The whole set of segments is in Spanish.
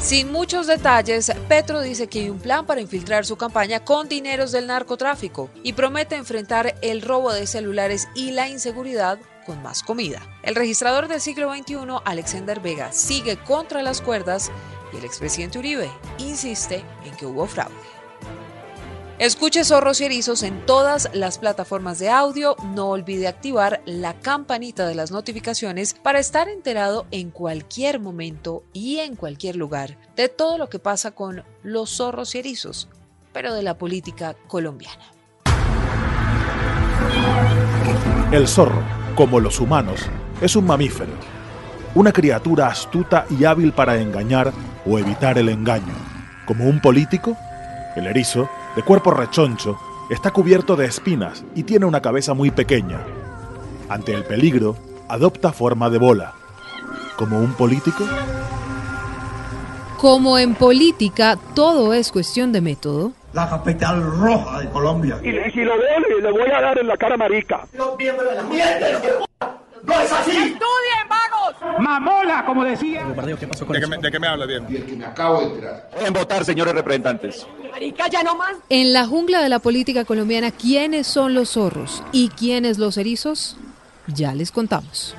Sin muchos detalles, Petro dice que hay un plan para infiltrar su campaña con dineros del narcotráfico y promete enfrentar el robo de celulares y la inseguridad con más comida. El registrador del siglo XXI, Alexander Vega, sigue contra las cuerdas y el expresidente Uribe insiste en que hubo fraude. Escuche Zorros y Erizos en todas las plataformas de audio. No olvide activar la campanita de las notificaciones para estar enterado en cualquier momento y en cualquier lugar de todo lo que pasa con los zorros y erizos, pero de la política colombiana. El zorro, como los humanos, es un mamífero, una criatura astuta y hábil para engañar o evitar el engaño. Como un político, el erizo de cuerpo rechoncho, está cubierto de espinas y tiene una cabeza muy pequeña. Ante el peligro, adopta forma de bola. ¿Como un político? Como en política todo es cuestión de método. La capital roja de Colombia. Y, y si lo veo, le voy a dar en la cara marica. Los miembros de la mierda, ¡No es así! ¡Estudien, vagos! ¡Mamola, como decía! ¿De qué, me, ¿De qué me habla bien? Y el que me acabo de enterar. En votar, señores representantes. Marica, ya no más. En la jungla de la política colombiana, ¿quiénes son los zorros y quiénes los erizos? Ya les contamos.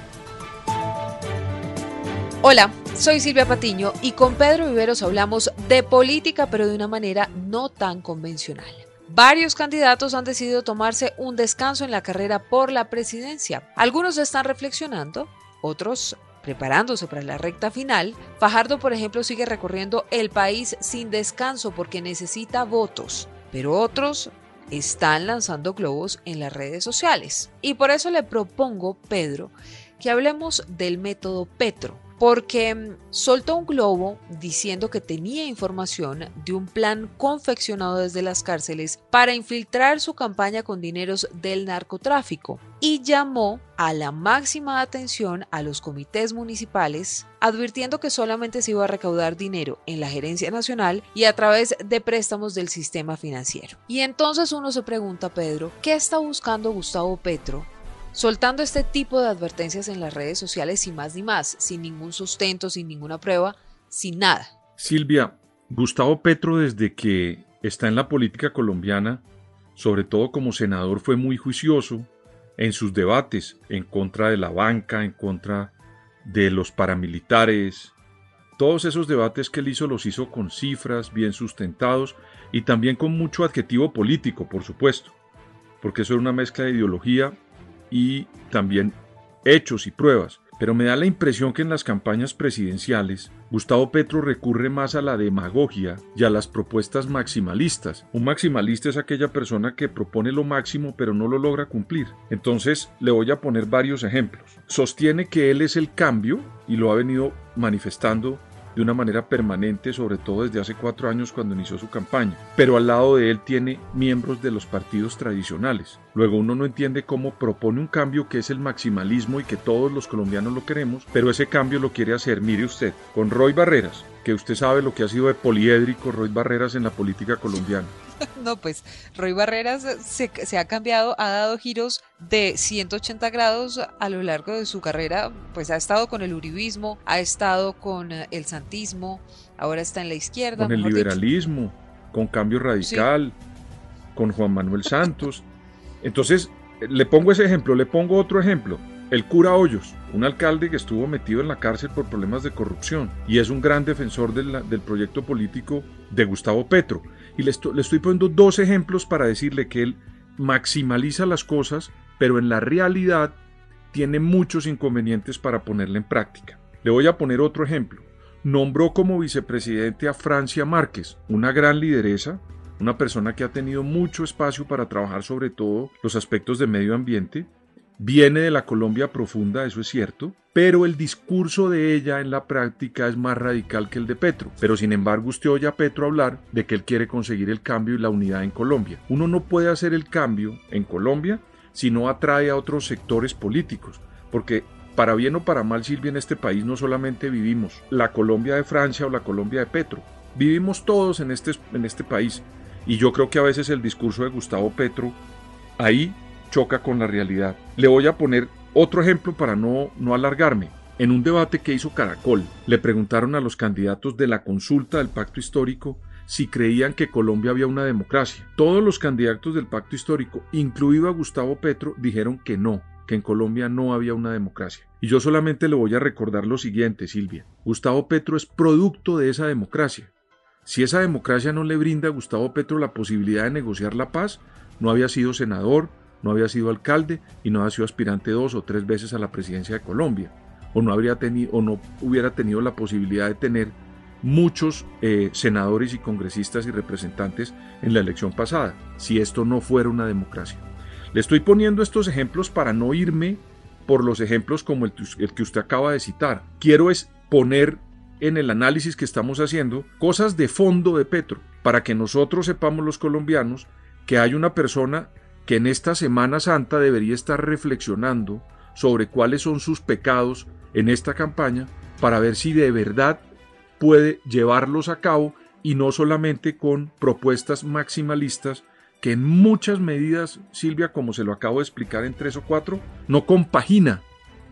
Hola, soy Silvia Patiño y con Pedro Viveros hablamos de política, pero de una manera no tan convencional. Varios candidatos han decidido tomarse un descanso en la carrera por la presidencia. Algunos están reflexionando, otros preparándose para la recta final. Fajardo, por ejemplo, sigue recorriendo el país sin descanso porque necesita votos, pero otros están lanzando globos en las redes sociales. Y por eso le propongo, Pedro, que hablemos del método Petro, porque soltó un globo diciendo que tenía información de un plan confeccionado desde las cárceles para infiltrar su campaña con dineros del narcotráfico y llamó a la máxima atención a los comités municipales, advirtiendo que solamente se iba a recaudar dinero en la gerencia nacional y a través de préstamos del sistema financiero. Y entonces uno se pregunta, Pedro, ¿qué está buscando Gustavo Petro soltando este tipo de advertencias en las redes sociales sin más ni más, sin ningún sustento, sin ninguna prueba, sin nada. Silvia, Gustavo Petro desde que está en la política colombiana, sobre todo como senador, fue muy juicioso en sus debates en contra de la banca, en contra de los paramilitares. Todos esos debates que él hizo los hizo con cifras bien sustentados y también con mucho adjetivo político, por supuesto, porque eso era una mezcla de ideología y también hechos y pruebas. Pero me da la impresión que en las campañas presidenciales Gustavo Petro recurre más a la demagogia y a las propuestas maximalistas. Un maximalista es aquella persona que propone lo máximo pero no lo logra cumplir. Entonces le voy a poner varios ejemplos. Sostiene que él es el cambio y lo ha venido manifestando de una manera permanente, sobre todo desde hace cuatro años cuando inició su campaña. Pero al lado de él tiene miembros de los partidos tradicionales. Luego uno no entiende cómo propone un cambio que es el maximalismo y que todos los colombianos lo queremos, pero ese cambio lo quiere hacer, mire usted, con Roy Barreras, que usted sabe lo que ha sido de poliédrico Roy Barreras en la política colombiana. No, pues Roy Barreras se, se, ha cambiado, ha dado giros de 180 grados a lo largo de su carrera, pues ha estado con el uribismo, ha estado con el santismo, ahora está en la izquierda. Con el liberalismo, dicho. con cambio radical, sí. con Juan Manuel Santos. Entonces, le pongo ese ejemplo, le pongo otro ejemplo. El cura Hoyos, un alcalde que estuvo metido en la cárcel por problemas de corrupción y es un gran defensor de la, del proyecto político de Gustavo Petro. Y le, estoy, le estoy poniendo dos ejemplos para decirle que él maximaliza las cosas, pero en la realidad tiene muchos inconvenientes para ponerla en práctica. Le voy a poner otro ejemplo. Nombró como vicepresidente a Francia Márquez, una gran lideresa, una persona que ha tenido mucho espacio para trabajar sobre todo los aspectos de medio ambiente, viene de la Colombia profunda, eso es cierto, pero el discurso de ella en la práctica es más radical que el de Petro. Pero sin embargo usted oye a Petro hablar de que él quiere conseguir el cambio y la unidad en Colombia. Uno no puede hacer el cambio en Colombia si no atrae a otros sectores políticos, porque para bien o para mal, Silvia, en este país no solamente vivimos la Colombia de Francia o la Colombia de Petro, vivimos todos en este, en este país. Y yo creo que a veces el discurso de Gustavo Petro ahí choca con la realidad. Le voy a poner otro ejemplo para no, no alargarme. En un debate que hizo Caracol, le preguntaron a los candidatos de la consulta del pacto histórico si creían que Colombia había una democracia. Todos los candidatos del pacto histórico, incluido a Gustavo Petro, dijeron que no, que en Colombia no había una democracia. Y yo solamente le voy a recordar lo siguiente, Silvia. Gustavo Petro es producto de esa democracia. Si esa democracia no le brinda a Gustavo Petro la posibilidad de negociar la paz, no había sido senador, no había sido alcalde y no había sido aspirante dos o tres veces a la presidencia de Colombia. O no, habría tenido, o no hubiera tenido la posibilidad de tener muchos eh, senadores y congresistas y representantes en la elección pasada, si esto no fuera una democracia. Le estoy poniendo estos ejemplos para no irme por los ejemplos como el, el que usted acaba de citar. Quiero es poner en el análisis que estamos haciendo cosas de fondo de Petro, para que nosotros sepamos los colombianos que hay una persona que en esta Semana Santa debería estar reflexionando sobre cuáles son sus pecados en esta campaña para ver si de verdad puede llevarlos a cabo y no solamente con propuestas maximalistas que en muchas medidas, Silvia, como se lo acabo de explicar en tres o cuatro, no compagina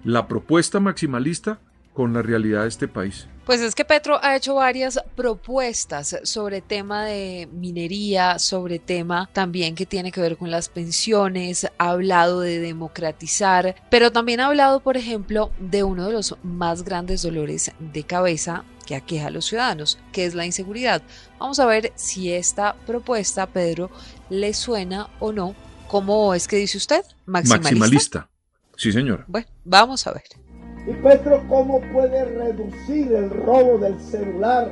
la propuesta maximalista con la realidad de este país. Pues es que Petro ha hecho varias propuestas sobre tema de minería, sobre tema también que tiene que ver con las pensiones, ha hablado de democratizar, pero también ha hablado, por ejemplo, de uno de los más grandes dolores de cabeza que aqueja a los ciudadanos, que es la inseguridad. Vamos a ver si esta propuesta, Pedro, le suena o no. ¿Cómo es que dice usted? Maximalista. Maximalista. Sí, señor. Bueno, vamos a ver. ¿Y Petro cómo puede reducir el robo del celular?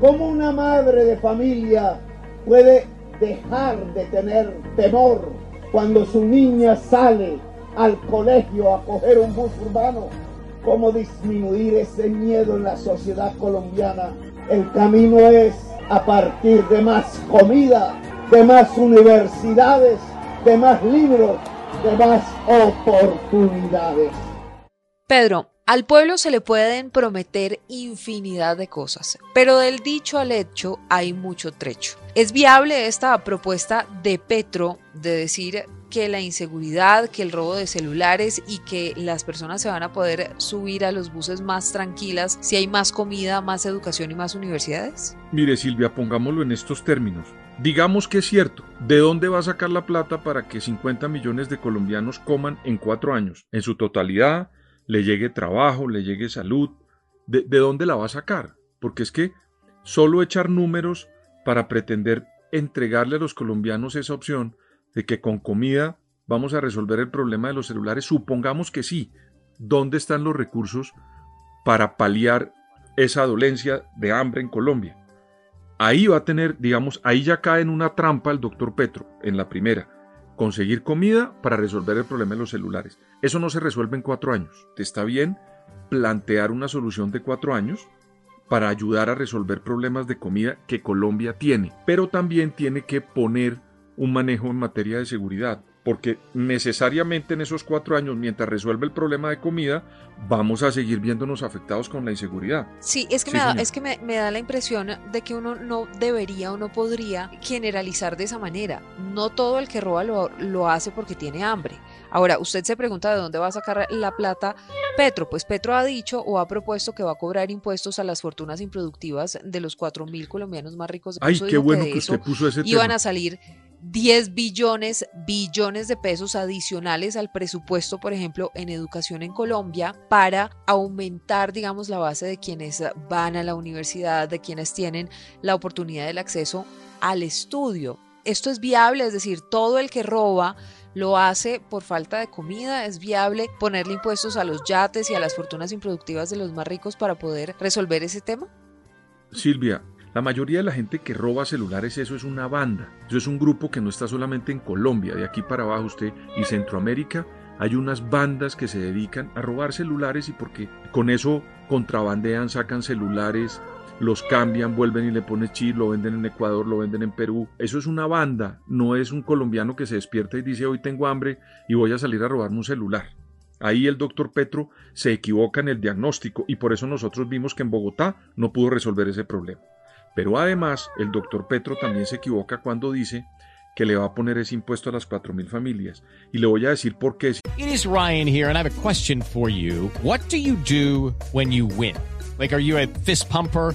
¿Cómo una madre de familia puede dejar de tener temor cuando su niña sale al colegio a coger un bus urbano? ¿Cómo disminuir ese miedo en la sociedad colombiana? El camino es a partir de más comida, de más universidades, de más libros, de más oportunidades. Pedro, al pueblo se le pueden prometer infinidad de cosas, pero del dicho al hecho hay mucho trecho. ¿Es viable esta propuesta de Petro de decir que la inseguridad, que el robo de celulares y que las personas se van a poder subir a los buses más tranquilas si hay más comida, más educación y más universidades? Mire Silvia, pongámoslo en estos términos. Digamos que es cierto, ¿de dónde va a sacar la plata para que 50 millones de colombianos coman en cuatro años? En su totalidad, le llegue trabajo, le llegue salud, ¿de, dónde la va a sacar? Porque es que solo echar números para pretender entregarle a los colombianos esa opción de que con comida vamos a resolver el problema de los celulares, supongamos que sí, ¿dónde están los recursos para paliar esa dolencia de hambre en Colombia? Ahí va a tener, digamos, ahí ya cae en una trampa el doctor Petro, en la primera conseguir comida para resolver el problema de los celulares. Eso no se resuelve en cuatro años. ¿Te está bien plantear una solución de cuatro años para ayudar a resolver problemas de comida que Colombia tiene, pero también tiene que poner un manejo en materia de seguridad porque necesariamente en esos cuatro años, mientras resuelve el problema de comida, vamos a seguir viéndonos afectados con la inseguridad. Sí, es que, me, da, es que me, da la impresión de que uno no debería o no podría generalizar de esa manera. No todo el que roba lo, lo hace porque tiene hambre. Ahora, usted se pregunta de dónde va a sacar la plata Petro. Pues Petro ha dicho o ha propuesto que va a cobrar impuestos a las fortunas improductivas de los cuatro mil colombianos más ricos. de Ay, qué bueno que, usted puso ese Iban a salir 10 billones, billones de pesos adicionales al presupuesto, por ejemplo, en educación en Colombia para aumentar, digamos, la base de quienes van a la universidad, de quienes tienen la oportunidad del acceso al estudio. Esto es viable, es decir, todo el que roba lo hace por falta de comida, es viable ponerle impuestos a los yates y a las fortunas improductivas de los más ricos para poder resolver ese tema. Silvia, la mayoría de la gente que roba celulares, eso es una banda. Eso es un grupo que no está solamente en Colombia, de aquí para abajo usted y Centroamérica, hay unas bandas que se dedican a robar celulares y porque con eso contrabandean, sacan celulares, los cambian, vuelven y le ponen chip, lo venden en Ecuador, lo venden en Perú. Eso es una banda, no es un colombiano que se despierta y dice hoy tengo hambre y voy a salir a robarme un celular. Ahí el doctor Petro se equivoca en el diagnóstico y por eso nosotros vimos que en Bogotá no pudo resolver ese problema. Pero además el doctor Petro también se equivoca cuando dice que le va a poner ese impuesto a las 4.000 familias. Y le voy a decir por qué. It is Ryan here and I have a question for you. What do you do when you win? Like, are you a fist pumper?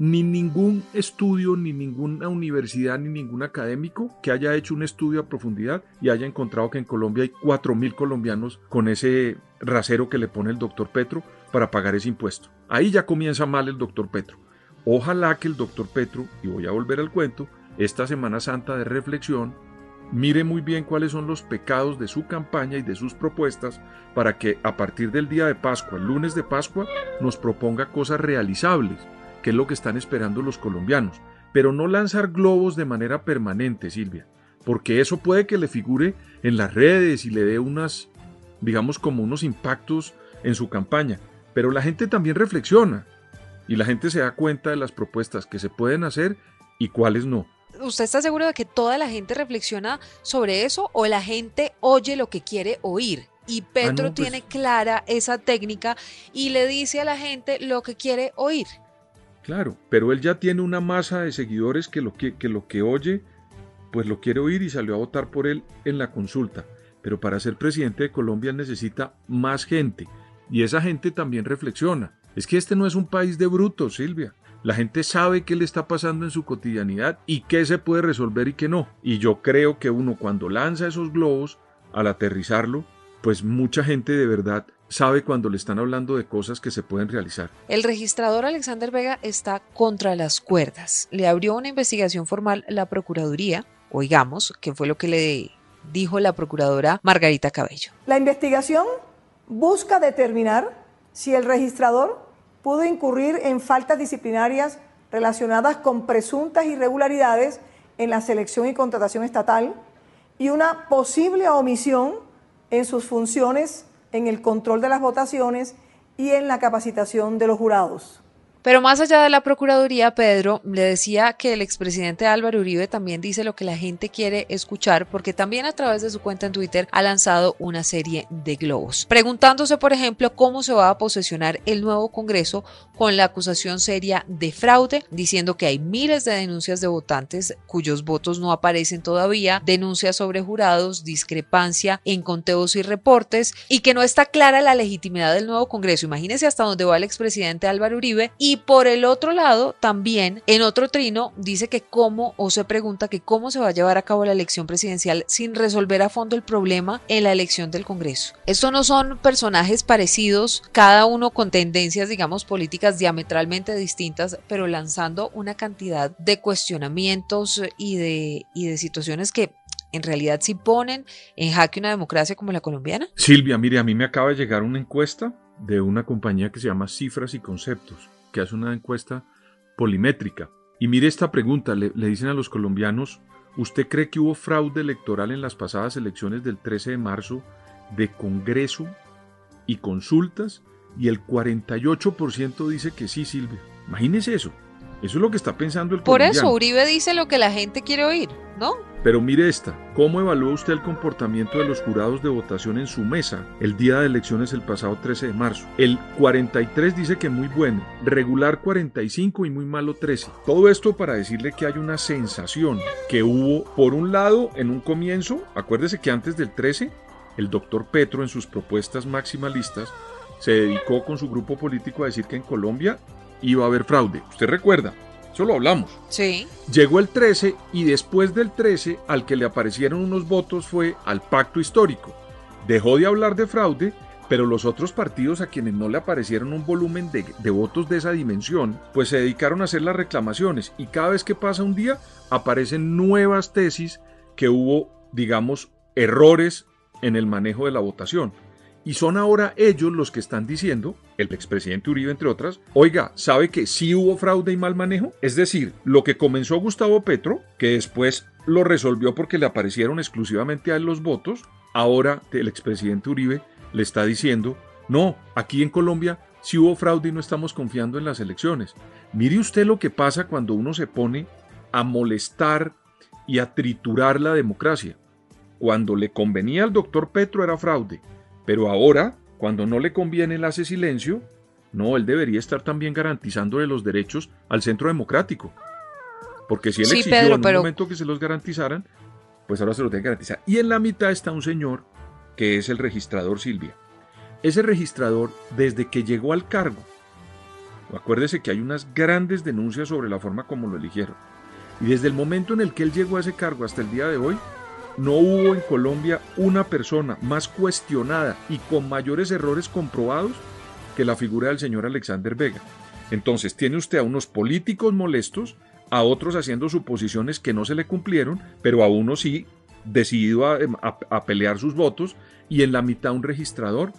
ni ningún estudio, ni ninguna universidad, ni ningún académico que haya hecho un estudio a profundidad y haya encontrado que en Colombia hay 4.000 colombianos con ese rasero que le pone el doctor Petro para pagar ese impuesto. Ahí ya comienza mal el doctor Petro. Ojalá que el doctor Petro, y voy a volver al cuento, esta Semana Santa de reflexión, mire muy bien cuáles son los pecados de su campaña y de sus propuestas para que a partir del día de Pascua, el lunes de Pascua, nos proponga cosas realizables que es lo que están esperando los colombianos, pero no lanzar globos de manera permanente, Silvia, porque eso puede que le figure en las redes y le dé unas, digamos, como unos impactos en su campaña, pero la gente también reflexiona y la gente se da cuenta de las propuestas que se pueden hacer y cuáles no. ¿Usted está seguro de que toda la gente reflexiona sobre eso o la gente oye lo que quiere oír? Y Petro no, pues- tiene clara esa técnica y le dice a la gente lo que quiere oír. Claro, pero él ya tiene una masa de seguidores que lo que, que lo que oye, pues lo quiere oír y salió a votar por él en la consulta. Pero para ser presidente de Colombia necesita más gente. Y esa gente también reflexiona. Es que este no es un país de brutos, Silvia. La gente sabe qué le está pasando en su cotidianidad y qué se puede resolver y qué no. Y yo creo que uno cuando lanza esos globos, al aterrizarlo, pues mucha gente de verdad sabe cuando le están hablando de cosas que se pueden realizar. El registrador Alexander Vega está contra las cuerdas. Le abrió una investigación formal la Procuraduría, oigamos, que fue lo que le dijo la Procuradora Margarita Cabello. La investigación busca determinar si el registrador pudo incurrir en faltas disciplinarias relacionadas con presuntas irregularidades en la selección y contratación estatal y una posible omisión en sus funciones en el control de las votaciones y en la capacitación de los jurados. Pero más allá de la Procuraduría, Pedro le decía que el expresidente Álvaro Uribe también dice lo que la gente quiere escuchar porque también a través de su cuenta en Twitter ha lanzado una serie de globos, preguntándose, por ejemplo, cómo se va a posesionar el nuevo Congreso con la acusación seria de fraude, diciendo que hay miles de denuncias de votantes cuyos votos no aparecen todavía, denuncias sobre jurados, discrepancia en conteos y reportes y que no está clara la legitimidad del nuevo Congreso. Imagínese hasta dónde va el expresidente Álvaro Uribe y por el otro lado, también en otro trino dice que cómo o se pregunta que cómo se va a llevar a cabo la elección presidencial sin resolver a fondo el problema en la elección del Congreso. Estos no son personajes parecidos, cada uno con tendencias, digamos, políticas diametralmente distintas, pero lanzando una cantidad de cuestionamientos y de, y de situaciones que en realidad sí ponen en jaque una democracia como la colombiana. Silvia, mire, a mí me acaba de llegar una encuesta de una compañía que se llama Cifras y Conceptos que hace una encuesta polimétrica. Y mire esta pregunta, le, le, dicen a los colombianos, ¿usted cree que hubo fraude electoral en las pasadas elecciones del 13 de marzo de Congreso y consultas? Y el 48% dice que sí, Silvia. Imagínese eso. Eso es lo que está pensando el Por colombiano. eso Uribe dice lo que la gente quiere oír, ¿no? Pero mire esta, ¿cómo evalúa usted el comportamiento de los jurados de votación en su mesa el día de elecciones el pasado 13 de marzo? El 43 dice que muy bueno, regular 45 y muy malo 13. Todo esto para decirle que hay una sensación que hubo, por un lado, en un comienzo, acuérdese que antes del 13, el doctor Petro en sus propuestas maximalistas se dedicó con su grupo político a decir que en Colombia iba a haber fraude. ¿Usted recuerda? Eso lo hablamos. Sí. Llegó el 13 y después del 13 al que le aparecieron unos votos fue al pacto histórico. Dejó de hablar de fraude, Pero los otros partidos a quienes no le aparecieron un volumen de, de, votos de esa dimensión, pues se dedicaron a hacer las reclamaciones y cada vez que pasa un día aparecen nuevas tesis que hubo, digamos, errores en el manejo de la votación. Y son ahora ellos los que están diciendo, el expresidente Uribe entre otras, oiga, ¿sabe que sí hubo fraude y mal manejo? Es decir, lo que comenzó Gustavo Petro, que después lo resolvió porque le aparecieron exclusivamente a él los votos, ahora el expresidente Uribe le está diciendo, no, aquí en Colombia sí hubo fraude y no estamos confiando en las elecciones. Mire usted lo que pasa cuando uno se pone a molestar y a triturar la democracia. Cuando le convenía al doctor Petro era fraude, pero ahora, cuando no le conviene, él hace silencio. No, él debería estar también garantizándole los derechos al centro democrático. Porque si él Sí, exigió Pedro, en un pero- momento que se los garantizaran, pues ahora se los tiene que garantizar. Y en la mitad está un señor que es el registrador Silvia. Ese registrador, desde que llegó al cargo, acuérdese que hay unas grandes denuncias sobre la forma como lo eligieron. Y desde el momento en el que él llegó a ese cargo hasta el día de hoy, no hubo en Colombia una persona más cuestionada y con mayores errores comprobados que la figura del señor Alexander Vega. Entonces tiene usted a unos políticos molestos, a otros haciendo suposiciones que no se le cumplieron, pero a uno sí decidido a, a- a pelear sus votos, y en la mitad un registrador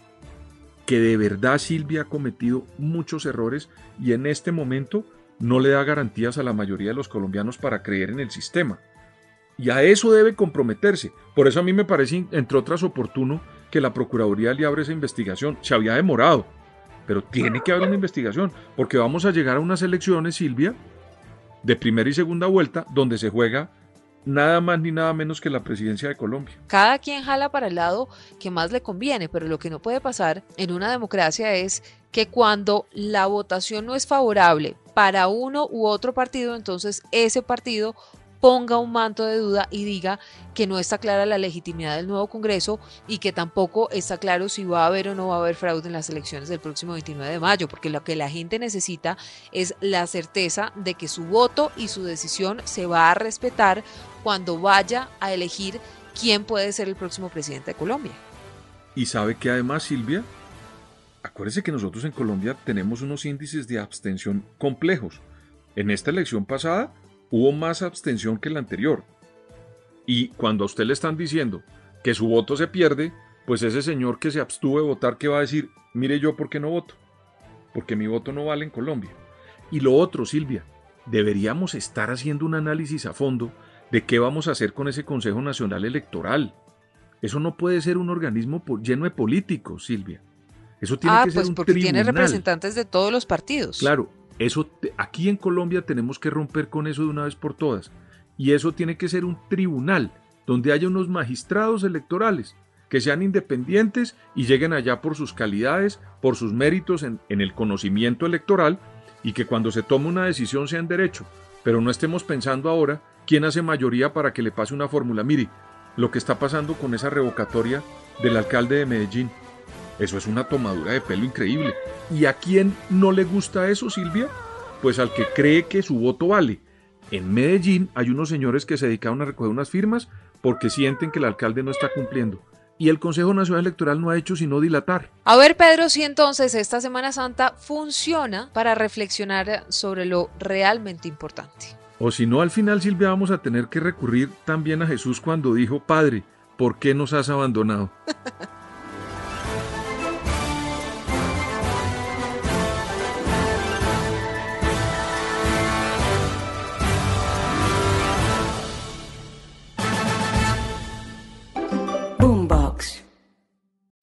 que de verdad Silvia ha cometido muchos errores y en este momento no le da garantías a la mayoría de los colombianos para creer en el sistema. Y a eso debe comprometerse. Por eso a mí me parece, entre otras, oportuno que la Procuraduría le abra esa investigación. Se había demorado, pero tiene que haber una investigación, porque vamos a llegar a unas elecciones, Silvia, de primera y segunda vuelta, donde se juega nada más ni nada menos que la presidencia de Colombia. Cada quien jala para el lado que más le conviene, pero lo que no puede pasar en una democracia es que cuando la votación no es favorable para uno u otro partido, entonces ese partido ponga un manto de duda y diga que no está clara la legitimidad del nuevo Congreso y que tampoco está claro si va a haber o no va a haber fraude en las elecciones del próximo 29 de mayo, porque lo que la gente necesita es la certeza de que su voto y su decisión se va a respetar cuando vaya a elegir quién puede ser el próximo presidente de Colombia. Y sabe que además, Silvia, acuérdese que nosotros en Colombia tenemos unos índices de abstención complejos. En esta elección pasada hubo más abstención que la anterior. Y cuando a usted le están diciendo que su voto se pierde, pues ese señor que se abstuvo de votar, que va a decir, mire yo por qué no voto? Porque mi voto no vale en Colombia. Y lo otro, Silvia, deberíamos estar haciendo un análisis a fondo de qué vamos a hacer con ese Consejo Nacional Electoral. Eso no puede ser un organismo lleno de políticos, Silvia. Eso tiene ah, que ser pues un porque tiene representantes de todos los partidos. Claro, eso aquí en Colombia tenemos que romper con eso de una vez por todas. Y eso tiene que ser un tribunal donde haya unos magistrados electorales que sean independientes y lleguen allá por sus calidades, por sus méritos en, en el conocimiento electoral y que cuando se tome una decisión sea en derecho. Pero no estemos pensando ahora quién hace mayoría para que le pase una fórmula. Mire, lo que está pasando con esa revocatoria del alcalde de Medellín. Eso es una tomadura de pelo increíble. ¿Y a quién no le gusta eso, Silvia? Pues al que cree que su voto vale. En Medellín hay unos señores que se dedicaron a recoger unas firmas porque sienten que el alcalde no está cumpliendo. Y el Consejo Nacional Electoral no ha hecho sino dilatar. A ver, Pedro, si entonces esta Semana Santa funciona para reflexionar sobre lo realmente importante. O si no, al final, Silvia, vamos a tener que recurrir también a Jesús cuando dijo, Padre, ¿por qué nos has abandonado?